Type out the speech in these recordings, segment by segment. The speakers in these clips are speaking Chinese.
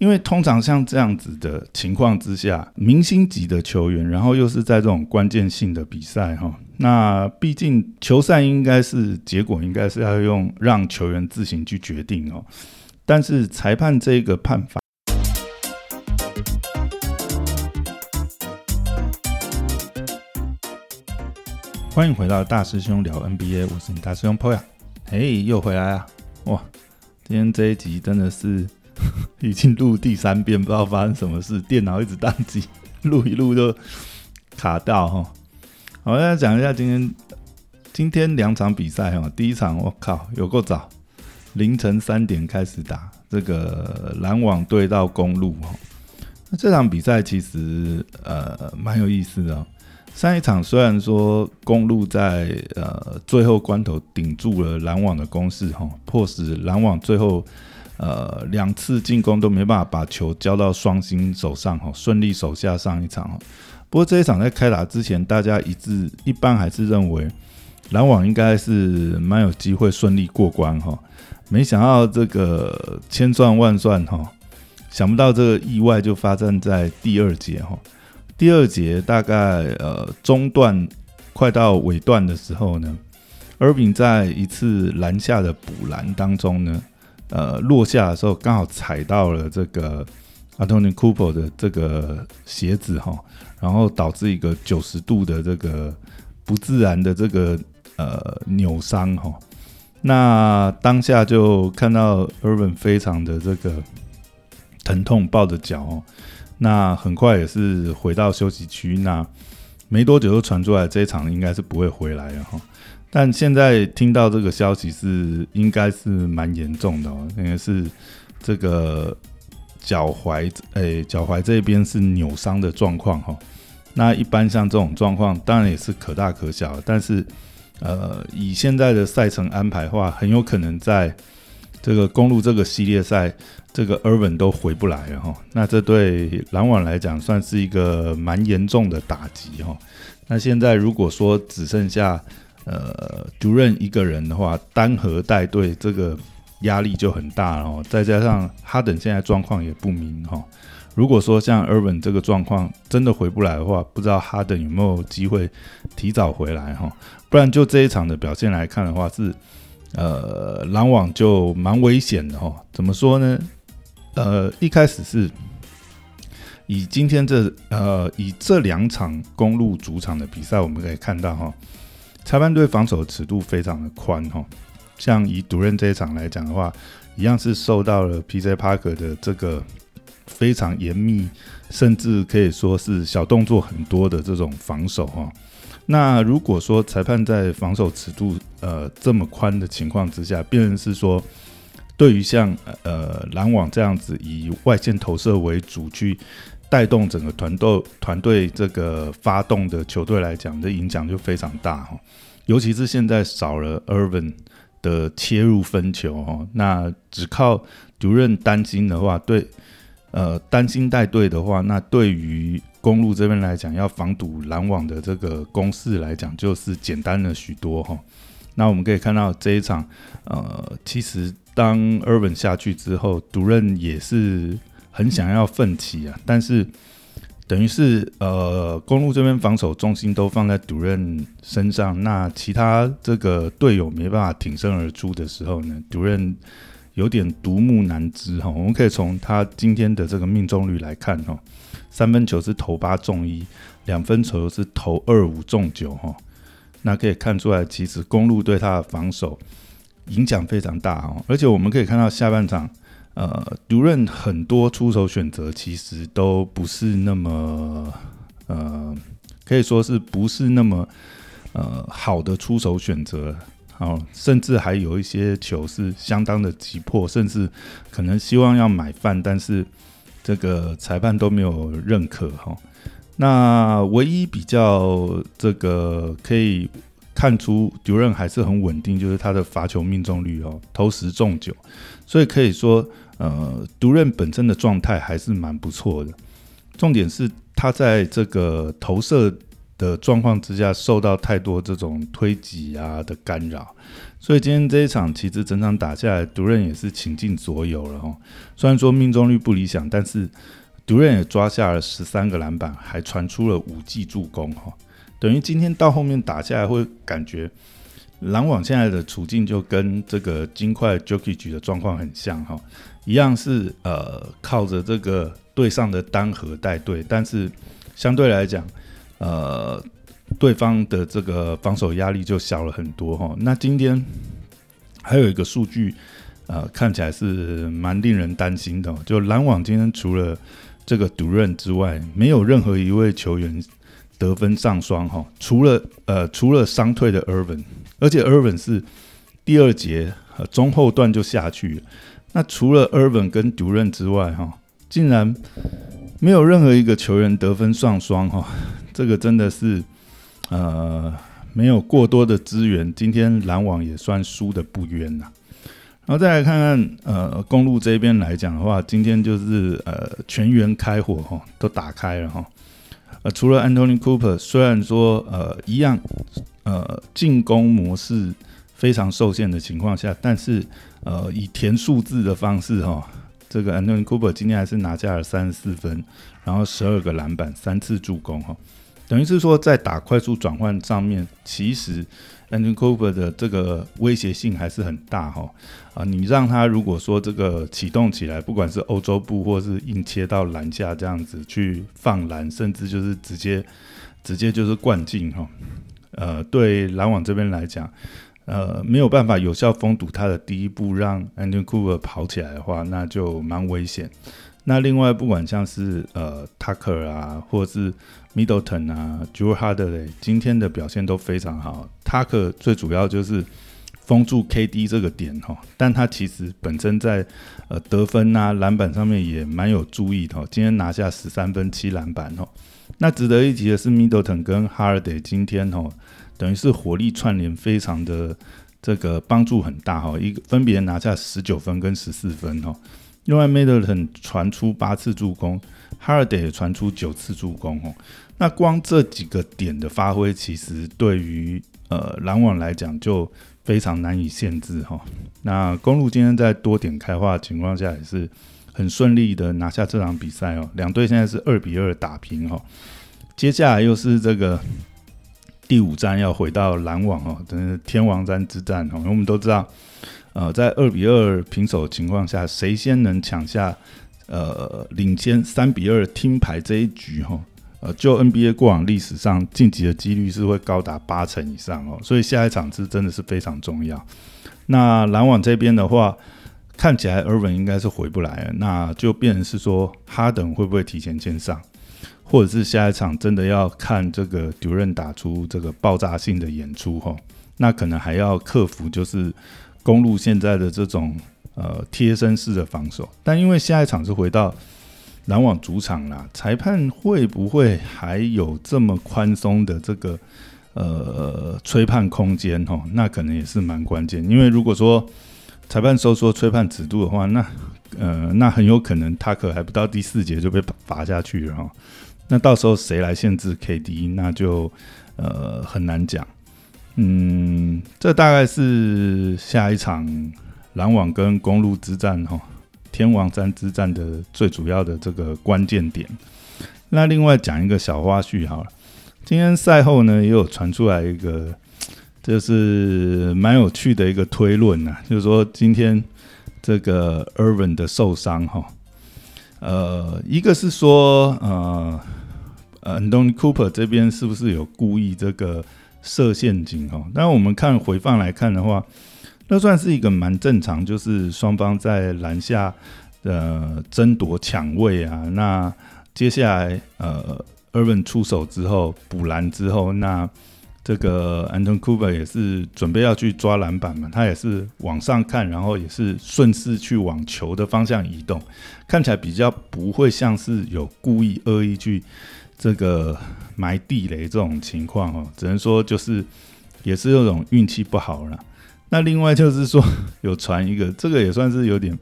因为通常像这样子的情况之下，明星级的球员，然后又是在这种关键性的比赛哈，那毕竟球赛应该是结果应该是要用让球员自行去决定哦，但是裁判这个判罚。欢迎回到大师兄聊 NBA，我是你大师兄 Poya，嘿，又回来啊！哇，今天这一集真的是。已经录第三遍，不知道发生什么事，电脑一直宕机，录一录就卡到哈。好，来讲一下今天今天两场比赛哈。第一场我靠有够早，凌晨三点开始打，这个篮网对到公路哈。那这场比赛其实呃蛮有意思的。上一场虽然说公路在呃最后关头顶住了篮网的攻势哈，迫使篮网最后。呃，两次进攻都没办法把球交到双星手上哈，顺利手下上一场哈。不过这一场在开打之前，大家一致一般还是认为篮网应该是蛮有机会顺利过关哈。没想到这个千算万算哈，想不到这个意外就发生在第二节哈。第二节大概呃中段快到尾段的时候呢，尔丙在一次篮下的补篮当中呢。呃，落下的时候刚好踩到了这个阿托尼库珀的这个鞋子哈，然后导致一个九十度的这个不自然的这个呃扭伤哈。那当下就看到 Urban 非常的这个疼痛，抱着脚哦。那很快也是回到休息区，那没多久就传出来这一场应该是不会回来了哈。但现在听到这个消息是应该是蛮严重的哦，应该是这个脚踝诶，脚踝这边是扭伤的状况哈。那一般像这种状况，当然也是可大可小，但是呃，以现在的赛程安排的话，很有可能在这个公路这个系列赛，这个 Irvin 都回不来了哈。那这对篮网来讲算是一个蛮严重的打击哈。那现在如果说只剩下呃，主任一个人的话，单核带队，这个压力就很大了哦。再加上哈登现在状况也不明哈。如果说像 Irvin 这个状况真的回不来的话，不知道哈登有没有机会提早回来哈。不然就这一场的表现来看的话，是呃篮网就蛮危险的哈。怎么说呢？呃，一开始是以今天这呃以这两场公路主场的比赛，我们可以看到哈。裁判队防守尺度非常的宽哈，像以独任这一场来讲的话，一样是受到了 P.J. Parker 的这个非常严密，甚至可以说是小动作很多的这种防守哈。那如果说裁判在防守尺度呃这么宽的情况之下，变成是说对于像呃篮网这样子以外线投射为主去。带动整个团队团队这个发动的球队来讲，的影响就非常大哈。尤其是现在少了 Irvin 的切入分球哈，那只靠主任担心的话，对呃担心带队的话，那对于公路这边来讲，要防堵篮网的这个攻势来讲，就是简单了许多哈。那我们可以看到这一场，呃，其实当 Irvin 下去之后，主任也是。很想要奋起啊，但是等于是呃，公路这边防守重心都放在主任身上，那其他这个队友没办法挺身而出的时候呢，主任有点独木难支哈。我们可以从他今天的这个命中率来看哈，三分球是投八中一，两分球是投二五中九哈，那可以看出来其实公路对他的防守影响非常大哈，而且我们可以看到下半场。呃，独任很多出手选择其实都不是那么，呃，可以说是不是那么呃好的出手选择，好，甚至还有一些球是相当的急迫，甚至可能希望要买饭，但是这个裁判都没有认可哈。那唯一比较这个可以看出独任还是很稳定，就是他的罚球命中率哦，投十中九，所以可以说。呃，独任本身的状态还是蛮不错的，重点是他在这个投射的状况之下，受到太多这种推挤啊的干扰，所以今天这一场其实整场打下来，独任也是倾尽所有了哈。虽然说命中率不理想，但是独任也抓下了十三个篮板，还传出了五记助攻哈。等于今天到后面打下来，会感觉篮网现在的处境就跟这个金块 Jockey 局的状况很像哈，一样是呃靠着这个队上的单核带队，但是相对来讲。呃，对方的这个防守压力就小了很多哈。那今天还有一个数据，呃，看起来是蛮令人担心的。就篮网今天除了这个独任之外，没有任何一位球员得分上双哈。除了呃，除了伤退的 Irvin，而且 Irvin 是第二节中后段就下去。那除了 Irvin 跟独任之外哈，竟然没有任何一个球员得分上双哈。这个真的是，呃，没有过多的资源，今天篮网也算输的不冤呐。然后再来看看，呃，公路这边来讲的话，今天就是呃全员开火哈，都打开了哈。呃，除了 Anthony Cooper，虽然说呃一样，呃进攻模式非常受限的情况下，但是呃以填数字的方式哈，这个 Anthony Cooper 今天还是拿下了三十四分，然后十二个篮板，三次助攻哈。等于是说，在打快速转换上面，其实 Andrew Cooper 的这个威胁性还是很大哈啊！你让他如果说这个启动起来，不管是欧洲步或是硬切到篮下这样子去放篮，甚至就是直接直接就是灌进哈，呃，对篮网这边来讲，呃，没有办法有效封堵他的第一步，让 Andrew Cooper 跑起来的话，那就蛮危险。那另外，不管像是呃 Tucker 啊，或者是 Middleton 啊，Joe Harder 今天的表现都非常好。Tucker 最主要就是封住 KD 这个点哈，但他其实本身在呃得分啊、篮板上面也蛮有注意的。今天拿下十三分、七篮板哦。那值得一提的是，Middleton 跟 h a r d e 今天哦，等于是火力串联，非常的这个帮助很大哈。一个分别拿下十九分跟十四分哦。另外，Middleton 传出八次助攻，Hardy 传出九次助攻哦。那光这几个点的发挥，其实对于呃篮网来讲就非常难以限制哈。那公路今天在多点开花的情况下，也是很顺利的拿下这场比赛哦。两队现在是二比二打平哈。接下来又是这个第五站要回到篮网哦，等是天王山之战哦。我们都知道。呃，在二比二平手的情况下，谁先能抢下呃领先三比二听牌这一局哈？呃，就 NBA 过往历史上晋级的几率是会高达八成以上哦，所以下一场是真的是非常重要。那篮网这边的话，看起来 Irvin 应该是回不来了，那就变成是说哈登会不会提前先上，或者是下一场真的要看这个 Durant 打出这个爆炸性的演出哈？那可能还要克服就是。公路现在的这种呃贴身式的防守，但因为下一场是回到篮网主场啦，裁判会不会还有这么宽松的这个呃吹判空间？哈，那可能也是蛮关键。因为如果说裁判收缩吹判尺度的话，那呃那很有可能他可还不到第四节就被罚下去了哈。那到时候谁来限制 KD，那就呃很难讲。嗯，这大概是下一场篮网跟公路之战哈，天王山之战的最主要的这个关键点。那另外讲一个小花絮好了，今天赛后呢也有传出来一个，就是蛮有趣的一个推论呐，就是说今天这个 Irvin 的受伤哈，呃，一个是说呃呃 Don Cooper 这边是不是有故意这个。设陷阱哈，但我们看回放来看的话，那算是一个蛮正常，就是双方在篮下呃争夺抢位啊。那接下来呃，Irvin 出手之后补篮之后，那这个 Anton Cooper 也是准备要去抓篮板嘛，他也是往上看，然后也是顺势去往球的方向移动，看起来比较不会像是有故意恶意去。这个埋地雷这种情况哦，只能说就是也是那种运气不好了。那另外就是说有传一个，这个也算是有点，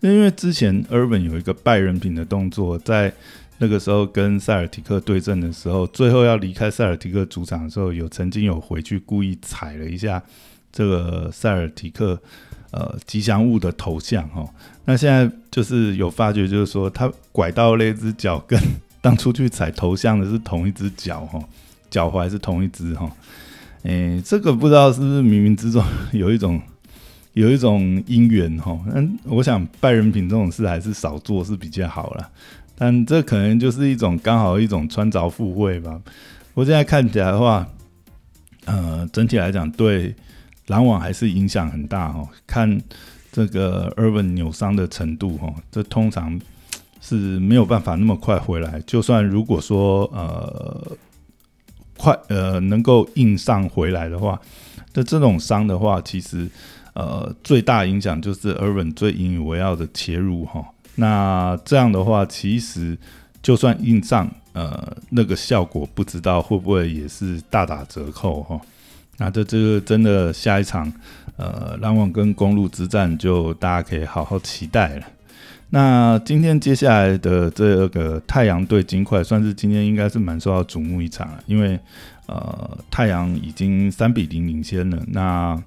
因为之前 Urban 有一个拜人品的动作，在那个时候跟塞尔提克对阵的时候，最后要离开塞尔提克主场的时候，有曾经有回去故意踩了一下这个塞尔提克呃吉祥物的头像哈。那现在就是有发觉，就是说他拐到那只脚跟当初去踩头像的是同一只脚哈，脚踝是同一只哈。诶，这个不知道是不是冥冥之中有一种 有一种因缘哈。嗯，我想拜人品这种事还是少做是比较好了。但这可能就是一种刚好一种穿凿附会吧。我现在看起来的话，呃，整体来讲对篮网还是影响很大哈。看这个 Urban 扭伤的程度哈，这通常是没有办法那么快回来。就算如果说呃快呃能够硬上回来的话，那这种伤的话，其实呃最大影响就是 Urban 最引以为傲的切入哈。那这样的话，其实就算硬上，呃，那个效果不知道会不会也是大打折扣哈。那这这个真的下一场，呃，篮网跟公路之战就大家可以好好期待了。那今天接下来的这个太阳对金块，算是今天应该是蛮受到瞩目一场了，因为呃，太阳已经三比零领先了。那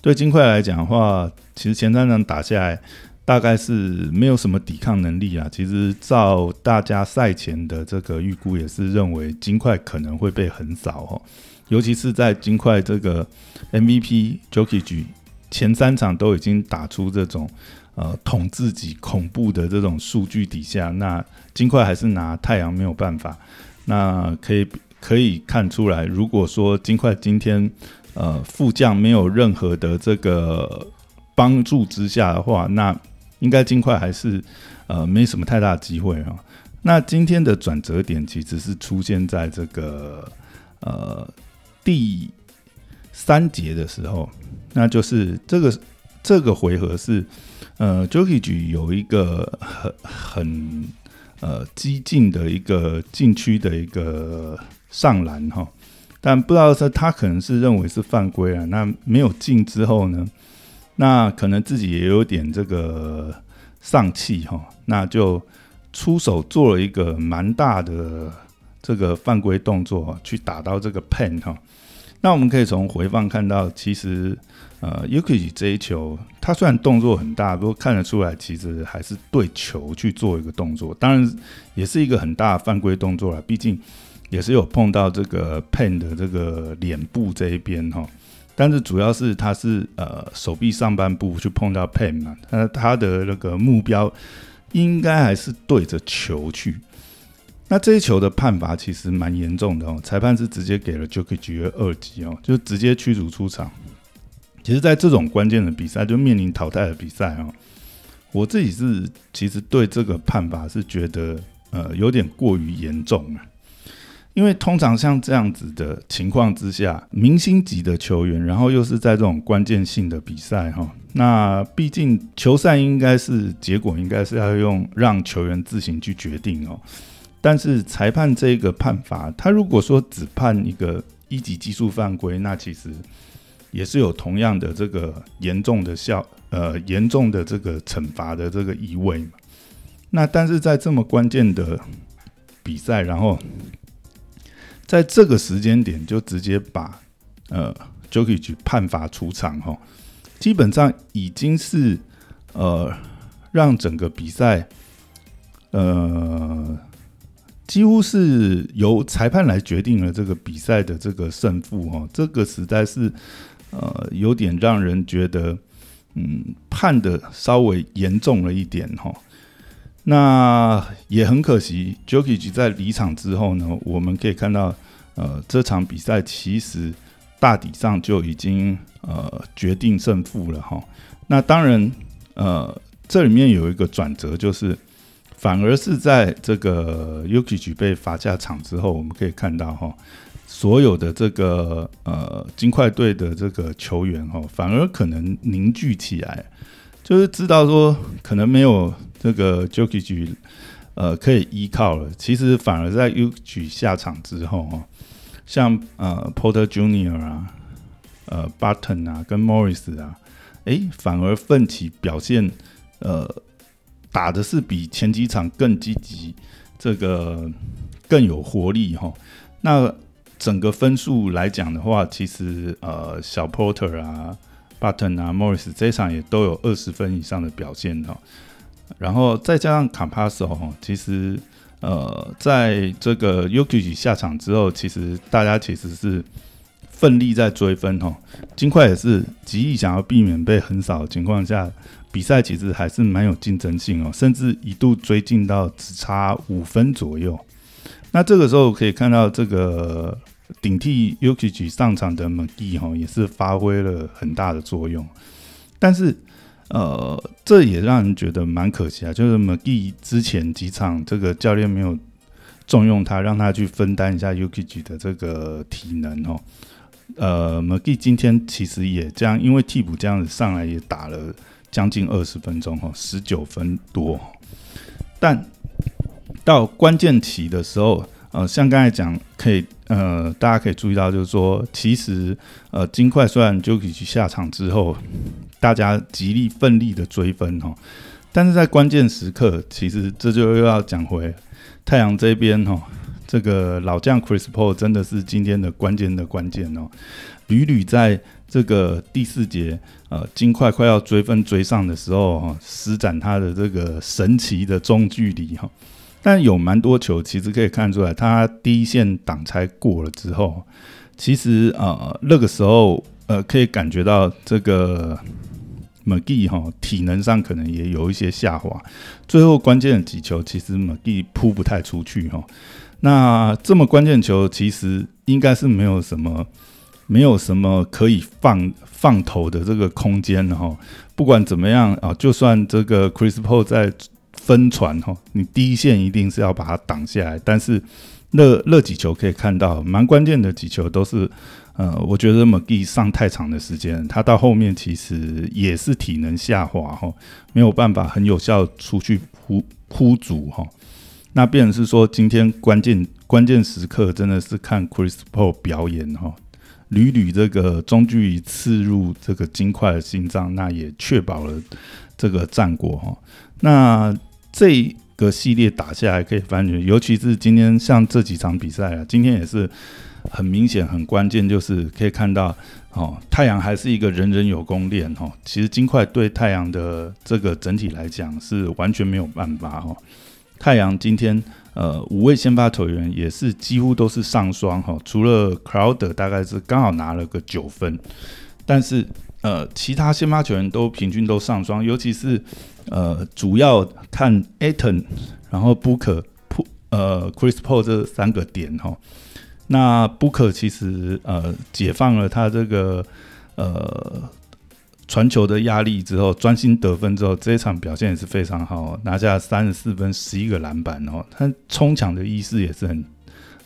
对金块来讲的话，其实前三场打下来。大概是没有什么抵抗能力啊。其实照大家赛前的这个预估，也是认为金块可能会被横扫哦。尤其是在金块这个 MVP Jokic 前三场都已经打出这种呃统治级恐怖的这种数据底下，那金块还是拿太阳没有办法。那可以可以看出来，如果说金块今天呃副将没有任何的这个帮助之下的话，那应该尽快还是呃没什么太大机会啊。那今天的转折点其实是出现在这个呃第三节的时候，那就是这个这个回合是呃 Jokic 有一个很很呃激进的一个禁区的一个上篮哈，但不知道是他可能是认为是犯规啊，那没有进之后呢？那可能自己也有点这个丧气哈，那就出手做了一个蛮大的这个犯规动作，去打到这个 pen 哈。那我们可以从回放看到，其实呃 u k i 这一球，他虽然动作很大，不过看得出来其实还是对球去做一个动作，当然也是一个很大的犯规动作了，毕竟也是有碰到这个 pen 的这个脸部这一边哈。但是主要是他是呃手臂上半部去碰到 pen 嘛，那他的那个目标应该还是对着球去。那这一球的判罚其实蛮严重的哦，裁判是直接给了 j o k i 二级哦，就直接驱逐出场。其实，在这种关键的比赛，就面临淘汰的比赛哦，我自己是其实对这个判罚是觉得呃有点过于严重了。因为通常像这样子的情况之下，明星级的球员，然后又是在这种关键性的比赛哈，那毕竟球赛应该是结果应该是要用让球员自行去决定哦。但是裁判这个判罚，他如果说只判一个一级技术犯规，那其实也是有同样的这个严重的效呃严重的这个惩罚的这个意味嘛。那但是在这么关键的比赛，然后。在这个时间点就直接把呃 Jokic 判罚出场哈，基本上已经是呃让整个比赛呃几乎是由裁判来决定了这个比赛的这个胜负哈，这个实在是呃有点让人觉得嗯判的稍微严重了一点哈。那也很可惜，Jokic 在离场之后呢，我们可以看到，呃，这场比赛其实大体上就已经呃决定胜负了哈。那当然，呃，这里面有一个转折，就是反而是在这个 Jokic 被罚下场之后，我们可以看到哈，所有的这个呃金块队的这个球员哈，反而可能凝聚起来。就是知道说可能没有这个 Jokic 呃可以依靠了，其实反而在 u k 下场之后哈，像呃 Porter Junior 啊、呃 Button 啊跟 Morris 啊，诶，反而奋起表现，呃打的是比前几场更积极，这个更有活力哈。那整个分数来讲的话，其实呃小 Porter 啊、Button 啊、Morris 这场也都有二十分以上的表现哈。然后再加上 Campasso 哈，其实呃在这个 Yuki 下场之后，其实大家其实是奋力在追分哈。金块也是极力想要避免被横扫的情况下，比赛其实还是蛮有竞争性哦，甚至一度追进到只差五分左右。那这个时候可以看到这个。顶替 u k i 上场的 McGee 哈也是发挥了很大的作用，但是呃这也让人觉得蛮可惜啊，就是 McGee 之前几场这个教练没有重用他，让他去分担一下 u k i 的这个体能哦。呃，McGee 今天其实也这样，因为替补这样子上来也打了将近二十分钟哈，十九分多，但到关键期的时候。呃，像刚才讲，可以呃，大家可以注意到，就是说，其实呃，金块虽然 JOKI 去下场之后，大家极力奋力的追分哈，但是在关键时刻，其实这就又要讲回太阳这边哈，这个老将 Chris Paul 真的是今天的关键的关键哦，屡屡在这个第四节，呃，金块快要追分追上的时候哈，施展他的这个神奇的中距离哈。但有蛮多球，其实可以看出来，他第一线挡拆过了之后，其实呃那个时候呃可以感觉到这个 McGee 哈体能上可能也有一些下滑。最后关键的几球，其实 McGee 扑不太出去哈。那这么关键球，其实应该是没有什么没有什么可以放放投的这个空间哈。不管怎么样啊，就算这个 Chris Paul 在。分传哈，你第一线一定是要把它挡下来。但是那那几球可以看到，蛮关键的几球都是，呃，我觉得 McGee 上太长的时间，他到后面其实也是体能下滑哈，没有办法很有效出去扑扑阻哈。那变成是说，今天关键关键时刻真的是看 Chris Paul 表演哈，屡屡这个中距离刺入这个金块的心脏，那也确保了这个战果哈。那这个系列打下来可以发觉，尤其是今天像这几场比赛啊，今天也是很明显、很关键，就是可以看到哦，太阳还是一个人人有功练哦。其实金块对太阳的这个整体来讲是完全没有办法哦。太阳今天呃五位先发球员也是几乎都是上双哈，除了 Crowder 大概是刚好拿了个九分，但是呃其他先发球员都平均都上双，尤其是。呃，主要看 Aton，然后 Booker、呃 Chris Paul 这三个点哈。那 Booker 其实呃解放了他这个呃传球的压力之后，专心得分之后，这一场表现也是非常好，拿下三十四分、十一个篮板哦。他冲抢的意识也是很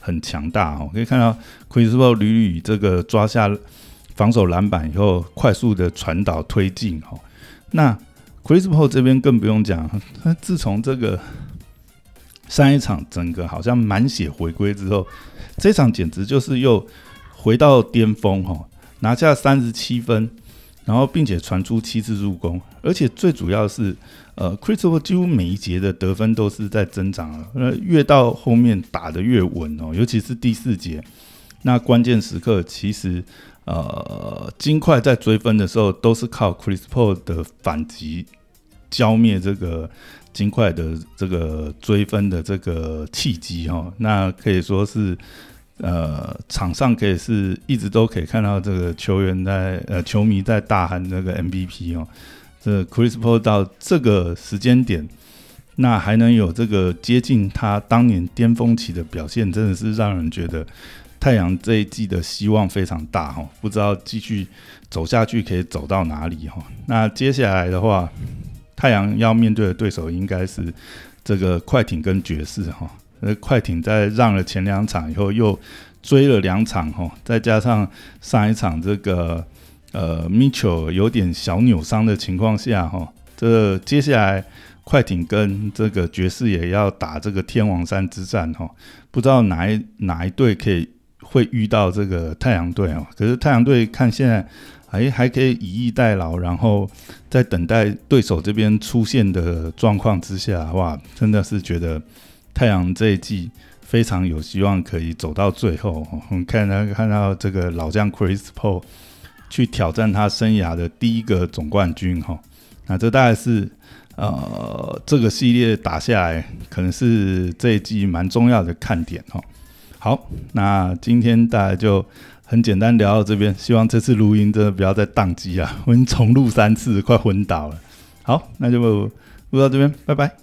很强大哦。可以看到 Chris Paul 屡屡这个抓下防守篮板以后，快速的传导推进哦。那 Chris Paul 这边更不用讲，他自从这个上一场整个好像满血回归之后，这场简直就是又回到巅峰哈，拿下三十七分，然后并且传出七次助攻，而且最主要是，呃，Chris Paul 几乎每一节的得分都是在增长了，呃，越到后面打的越稳哦，尤其是第四节，那关键时刻其实。呃，金块在追分的时候，都是靠 Chris Paul 的反击浇灭这个金块的这个追分的这个契机哈。那可以说是呃，场上可以是一直都可以看到这个球员在呃，球迷在大喊这个 MVP 哦。这 Chris Paul 到这个时间点，那还能有这个接近他当年巅峰期的表现，真的是让人觉得。太阳这一季的希望非常大哈，不知道继续走下去可以走到哪里哈。那接下来的话，太阳要面对的对手应该是这个快艇跟爵士哈。那，快艇在让了前两场以后，又追了两场哈，再加上上一场这个呃 Mitchell 有点小扭伤的情况下哈，这接下来快艇跟这个爵士也要打这个天王山之战哈，不知道哪一哪一队可以。会遇到这个太阳队哦，可是太阳队看现在还还可以以逸待劳，然后在等待对手这边出现的状况之下，哇，真的是觉得太阳这一季非常有希望可以走到最后。我们看到看到这个老将 Chris Paul 去挑战他生涯的第一个总冠军哈，那这大概是呃这个系列打下来，可能是这一季蛮重要的看点哈。好，那今天大家就很简单聊到这边，希望这次录音真的不要再宕机啊！我已经重录三次，快昏倒了。好，那就录到这边，拜拜。